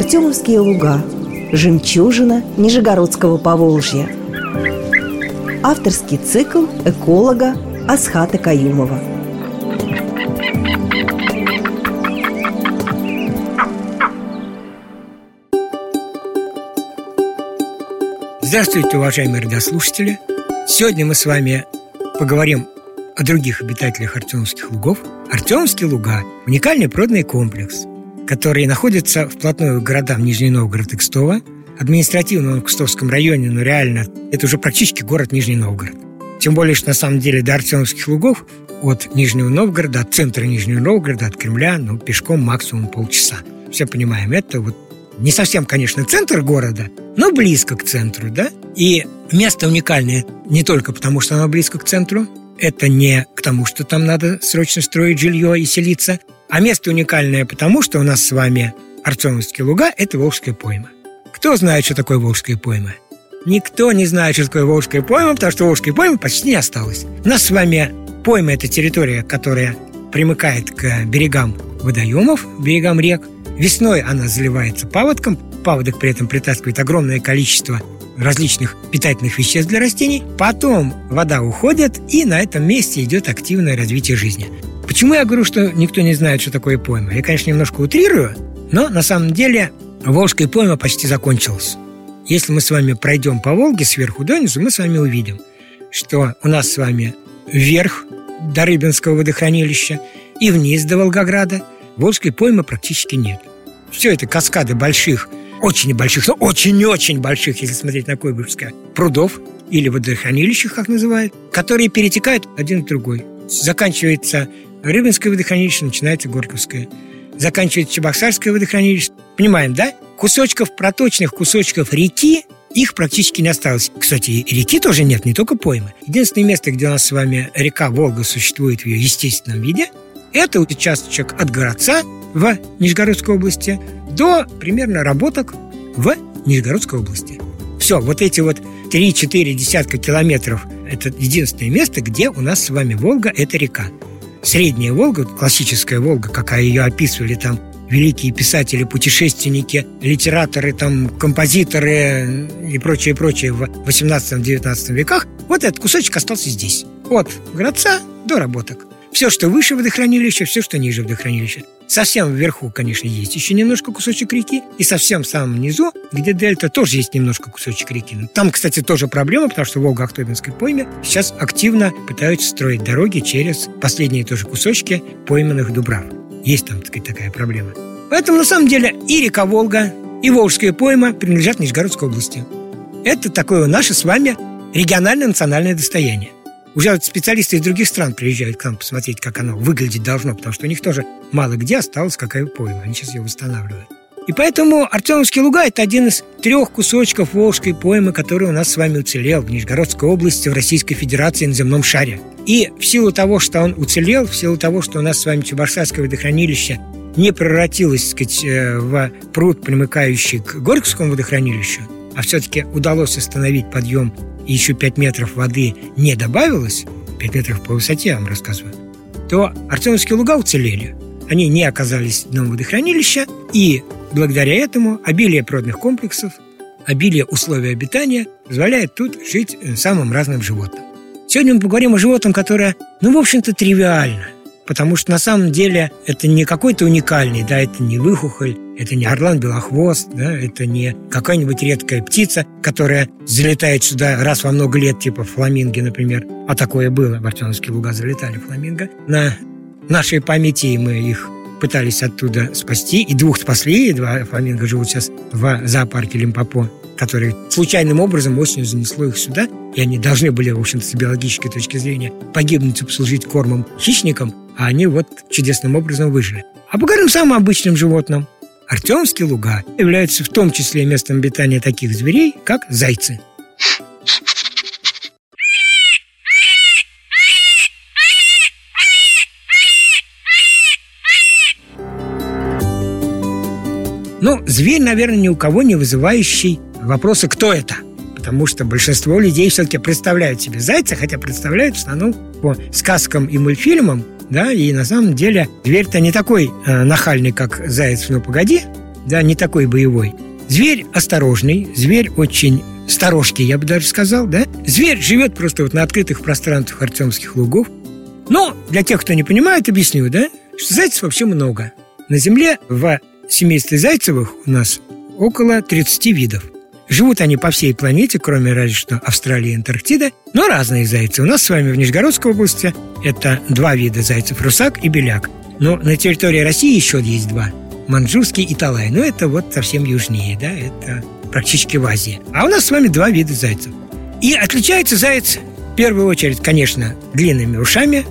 Артемовские луга Жемчужина Нижегородского Поволжья Авторский цикл эколога Асхата Каюмова Здравствуйте, уважаемые радиослушатели! Сегодня мы с вами поговорим о других обитателях Артемовских лугов. Артемовские луга – уникальный природный комплекс, который находится вплотную к городам Нижний Новгород и Кстово. Административно в Кстовском районе, но реально это уже практически город Нижний Новгород. Тем более, что на самом деле до Артемовских лугов от Нижнего Новгорода, от центра Нижнего Новгорода, от Кремля, ну, пешком максимум полчаса. Все понимаем, это вот не совсем, конечно, центр города, но близко к центру, да? И место уникальное не только потому, что оно близко к центру, это не к тому, что там надо срочно строить жилье и селиться, а место уникальное потому, что у нас с вами Артемовские луга – это Волжская пойма. Кто знает, что такое Волжская пойма? Никто не знает, что такое Волжская пойма, потому что Волжской поймы почти не осталось. У нас с вами пойма – это территория, которая примыкает к берегам водоемов, берегам рек. Весной она заливается паводком, паводок при этом притаскивает огромное количество различных питательных веществ для растений. Потом вода уходит, и на этом месте идет активное развитие жизни. Почему я говорю, что никто не знает, что такое пойма? Я, конечно, немножко утрирую, но на самом деле Волжская пойма почти закончилась. Если мы с вами пройдем по Волге сверху донизу, мы с вами увидим, что у нас с вами вверх до Рыбинского водохранилища и вниз до Волгограда Волжской поймы практически нет. Все это каскады больших очень больших, но очень-очень больших, если смотреть на Койбышевское, прудов или водохранилищах, как называют, которые перетекают один в другой. Заканчивается Рыбинское водохранилище, начинается Горьковское. Заканчивается Чебоксарское водохранилище. Понимаем, да? Кусочков, проточных кусочков реки их практически не осталось. Кстати, реки тоже нет, не только поймы. Единственное место, где у нас с вами река Волга существует в ее естественном виде, это участочек от Городца в Нижегородской области до примерно работок в Нижегородской области. Все, вот эти вот 3-4 десятка километров – это единственное место, где у нас с вами Волга – это река. Средняя Волга, классическая Волга, какая ее описывали там великие писатели, путешественники, литераторы, там, композиторы и прочее, прочее в 18-19 веках, вот этот кусочек остался здесь. От Градца до работок. Все, что выше водохранилища, все, что ниже водохранилища. Совсем вверху, конечно, есть еще немножко кусочек реки, и совсем в самом низу, где дельта, тоже есть немножко кусочек реки. Там, кстати, тоже проблема, потому что в Волго-Ахтубинской пойме сейчас активно пытаются строить дороги через последние тоже кусочки пойменных дубрав. Есть там, так сказать, такая проблема. Поэтому, на самом деле, и река Волга, и Волжская пойма принадлежат Нижегородской области. Это такое наше с вами региональное национальное достояние. Уже специалисты из других стран приезжают к нам посмотреть, как оно выглядеть должно, потому что у них тоже мало где осталось какая пойма. Они сейчас ее восстанавливают. И поэтому Артемовские луга – это один из трех кусочков Волжской поймы, который у нас с вами уцелел в Нижегородской области, в Российской Федерации на земном шаре. И в силу того, что он уцелел, в силу того, что у нас с вами Чебоксарское водохранилище не превратилось, так сказать, э, в пруд, примыкающий к Горьковскому водохранилищу, а все-таки удалось остановить подъем и еще 5 метров воды не добавилось, 5 метров по высоте, я вам рассказываю, то Артемовские луга уцелели. Они не оказались дном водохранилища, и благодаря этому обилие природных комплексов, обилие условий обитания позволяет тут жить самым разным животным. Сегодня мы поговорим о животном, которое, ну, в общем-то, тривиально – потому что на самом деле это не какой-то уникальный, да, это не выхухоль, это не орлан-белохвост, да, это не какая-нибудь редкая птица, которая залетает сюда раз во много лет, типа фламинги, например. А такое было, в Артемовские луга залетали фламинго. На нашей памяти мы их пытались оттуда спасти, и двух спасли, и два фламинго живут сейчас в зоопарке Лимпопо, который случайным образом осенью занесло их сюда, и они должны были, в общем-то, с биологической точки зрения погибнуть и послужить кормом хищникам, а они вот чудесным образом выжили. А поговорим о самом обычном животном. Артемские луга являются в том числе местом обитания таких зверей, как зайцы. Ну, зверь, наверное, ни у кого не вызывающий вопроса, кто это. Потому что большинство людей все-таки представляют себе зайца, хотя представляют в основном по сказкам и мультфильмам, да, и на самом деле зверь-то не такой э, нахальный, как заяц, ну погоди, да, не такой боевой. Зверь осторожный, зверь очень сторожкий, я бы даже сказал, да? Зверь живет просто вот на открытых пространствах Артемских лугов. Но для тех, кто не понимает, объясню, да, что зайцев вообще много. На Земле в семействе Зайцевых у нас около 30 видов. Живут они по всей планете, кроме разве что Австралии и Антарктиды, но разные зайцы. У нас с вами в Нижегородской области это два вида зайцев – русак и беляк. Но на территории России еще есть два – манчжурский и талай. Но это вот совсем южнее, да, это практически в Азии. А у нас с вами два вида зайцев. И отличается заяц в первую очередь, конечно, длинными ушами,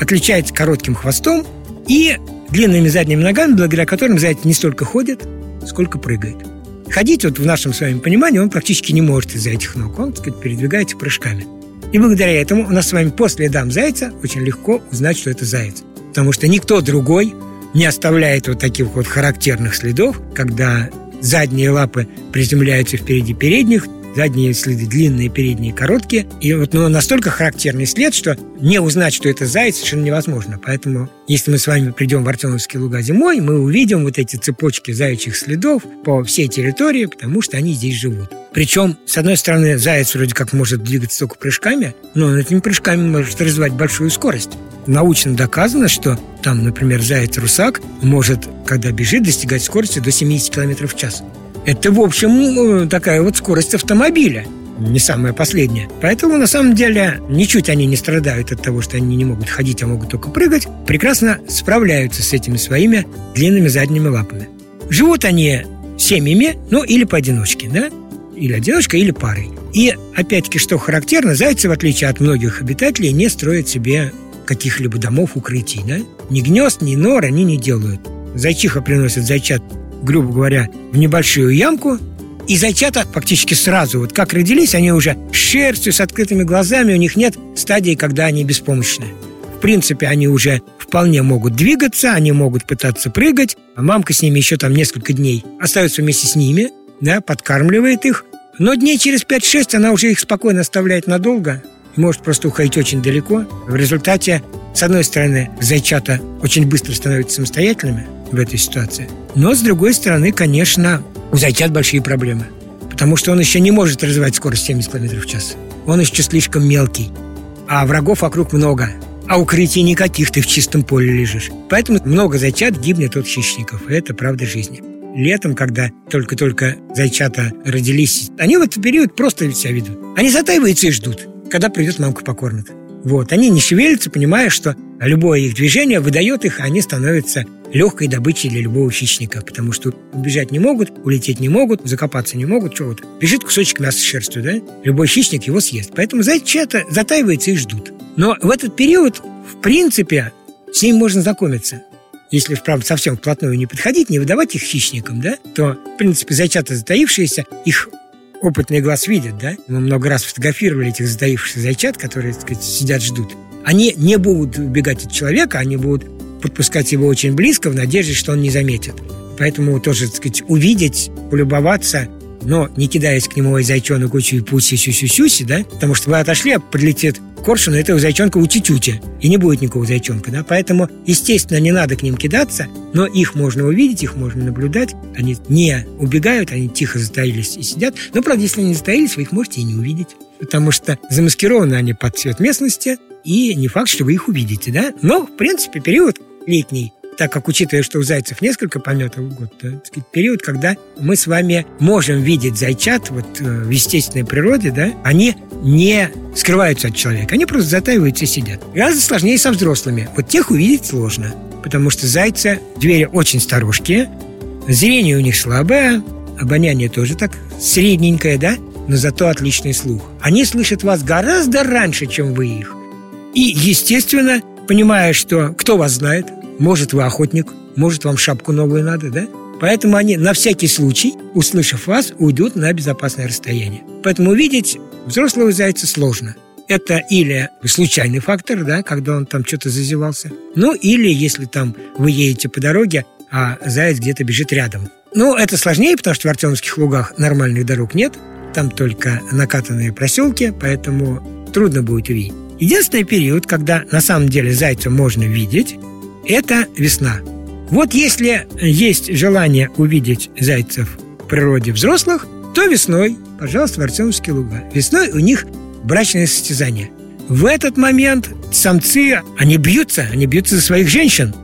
отличается коротким хвостом и длинными задними ногами, благодаря которым заяц не столько ходит, сколько прыгает. Ходить вот в нашем с вами понимании он практически не может из-за этих ног. Он, так сказать, передвигается прыжками. И благодаря этому у нас с вами по следам зайца очень легко узнать, что это заяц. Потому что никто другой не оставляет вот таких вот характерных следов, когда задние лапы приземляются впереди передних, задние следы длинные, передние короткие. И вот ну, настолько характерный след, что не узнать, что это заяц, совершенно невозможно. Поэтому, если мы с вами придем в Артемовские луга зимой, мы увидим вот эти цепочки заячьих следов по всей территории, потому что они здесь живут. Причем, с одной стороны, заяц вроде как может двигаться только прыжками, но этими прыжками может развивать большую скорость. Научно доказано, что там, например, заяц-русак может, когда бежит, достигать скорости до 70 км в час. Это, в общем, такая вот скорость автомобиля не самая последняя. Поэтому, на самом деле, ничуть они не страдают от того, что они не могут ходить, а могут только прыгать. Прекрасно справляются с этими своими длинными задними лапами. Живут они семьями, ну, или поодиночке, да? Или одиночка, или парой. И, опять-таки, что характерно, зайцы, в отличие от многих обитателей, не строят себе каких-либо домов, укрытий, да? Ни гнезд, ни нор они не делают. Зайчиха приносит зайчат грубо говоря, в небольшую ямку, и зайчата фактически сразу, вот как родились, они уже с шерстью, с открытыми глазами, у них нет стадии, когда они беспомощны. В принципе, они уже вполне могут двигаться, они могут пытаться прыгать, а мамка с ними еще там несколько дней остается вместе с ними, да, подкармливает их. Но дней через 5-6 она уже их спокойно оставляет надолго, может просто уходить очень далеко. В результате, с одной стороны, зайчата очень быстро становятся самостоятельными в этой ситуации. Но, с другой стороны, конечно, у зайчат большие проблемы. Потому что он еще не может развивать скорость 70 км в час. Он еще слишком мелкий. А врагов вокруг много. А укрытий никаких, ты в чистом поле лежишь. Поэтому много зайчат гибнет от хищников. Это правда жизни. Летом, когда только-только зайчата родились, они в этот период просто себя ведут. Они затаиваются и ждут когда придет мамка покормит. Вот, они не шевелятся, понимая, что любое их движение выдает их, а они становятся легкой добычей для любого хищника, потому что убежать не могут, улететь не могут, закопаться не могут, что вот. Бежит кусочек мяса с шерстью, да? Любой хищник его съест. Поэтому зайчата затаиваются и ждут. Но в этот период, в принципе, с ним можно знакомиться. Если, правда, совсем вплотную не подходить, не выдавать их хищникам, да, то, в принципе, зайчата затаившиеся, их опытный глаз видит, да? Мы много раз фотографировали этих затаившихся зайчат, которые, так сказать, сидят, ждут. Они не будут убегать от человека, они будут подпускать его очень близко в надежде, что он не заметит. Поэтому тоже, так сказать, увидеть, полюбоваться, но не кидаясь к нему, ой, зайчонок, учи, пуси, сюси-сюси, да? Потому что вы отошли, а подлетит коршуну этого зайчонка ути-тюти, и не будет никакого зайчонка, да? Поэтому, естественно, не надо к ним кидаться, но их можно увидеть, их можно наблюдать. Они не убегают, они тихо затаились и сидят. Но, правда, если они затаились, вы их можете и не увидеть. Потому что замаскированы они под цвет местности, и не факт, что вы их увидите, да? Но, в принципе, период летний так как, учитывая, что у зайцев несколько пометов в год, то, сказать, период, когда мы с вами можем видеть зайчат вот, э, в естественной природе, да, они не скрываются от человека, они просто затаиваются и сидят. Гораздо сложнее со взрослыми. Вот тех увидеть сложно, потому что зайцы, звери очень старушки, зрение у них слабое, обоняние тоже так средненькое, да, но зато отличный слух. Они слышат вас гораздо раньше, чем вы их. И, естественно, понимая, что кто вас знает, может, вы охотник, может, вам шапку новую надо, да? Поэтому они на всякий случай, услышав вас, уйдут на безопасное расстояние. Поэтому увидеть взрослого зайца сложно. Это или случайный фактор, да, когда он там что-то зазевался, ну или если там вы едете по дороге, а заяц где-то бежит рядом. Ну, это сложнее, потому что в Артемовских лугах нормальных дорог нет, там только накатанные проселки, поэтому трудно будет увидеть. Единственный период, когда на самом деле зайца можно видеть, это весна. Вот если есть желание увидеть зайцев в природе взрослых, то весной, пожалуйста, в Артемовские луга. Весной у них брачное состязание. В этот момент самцы, они бьются, они бьются за своих женщин.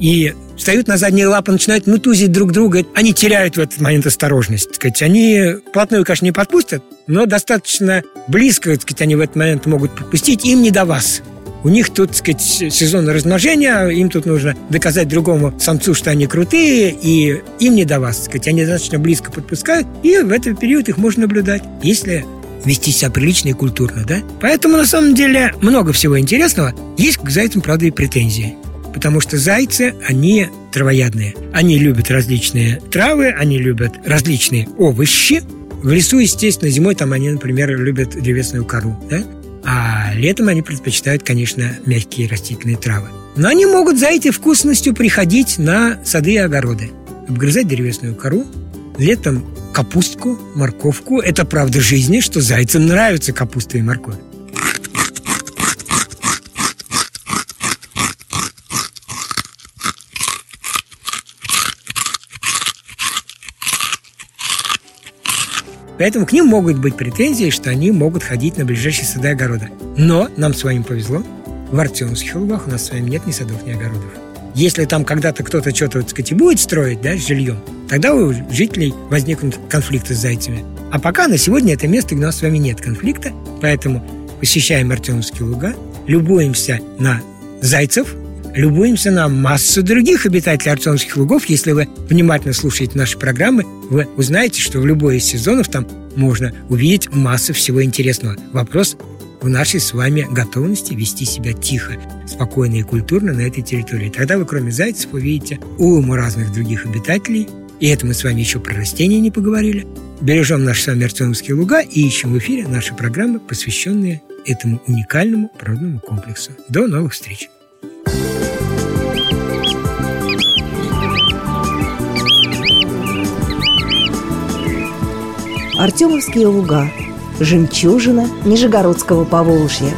И встают на задние лапы, начинают мутузить друг друга. Они теряют в этот момент осторожность. Так сказать. Они плотную, конечно, не подпустят, но достаточно близко так сказать, они в этот момент могут подпустить. Им не до вас. У них тут, так сказать, сезон размножения, им тут нужно доказать другому самцу, что они крутые, и им не до вас, так сказать, они достаточно близко подпускают, и в этот период их можно наблюдать, если вести себя прилично и культурно, да? Поэтому, на самом деле, много всего интересного. Есть к зайцам, правда, и претензии. Потому что зайцы, они травоядные. Они любят различные травы, они любят различные овощи. В лесу, естественно, зимой там они, например, любят древесную кору, да? А летом они предпочитают, конечно, мягкие растительные травы. Но они могут за этой вкусностью приходить на сады и огороды, обгрызать древесную кору, летом капустку, морковку. Это правда жизни, что зайцам нравится капуста и морковь. Поэтому к ним могут быть претензии, что они могут ходить на ближайшие сады и огороды. Но нам с вами повезло. В Артемовских лугах у нас с вами нет ни садов, ни огородов. Если там когда-то кто-то что-то, так сказать, будет строить, да, с жильем, тогда у жителей возникнут конфликты с зайцами. А пока на сегодня это место, где у нас с вами нет конфликта, поэтому посещаем Артемовские луга, любуемся на зайцев, любуемся на массу других обитателей Артемовских лугов. Если вы внимательно слушаете наши программы, вы узнаете, что в любой из сезонов там можно увидеть массу всего интересного. Вопрос в нашей с вами готовности вести себя тихо, спокойно и культурно на этой территории. Тогда вы, кроме зайцев, увидите уйму разных других обитателей, и это мы с вами еще про растения не поговорили. Бережем наши с вами Артемовские луга и ищем в эфире наши программы, посвященные этому уникальному природному комплексу. До новых встреч! Артемовские луга. Жемчужина Нижегородского Поволжья.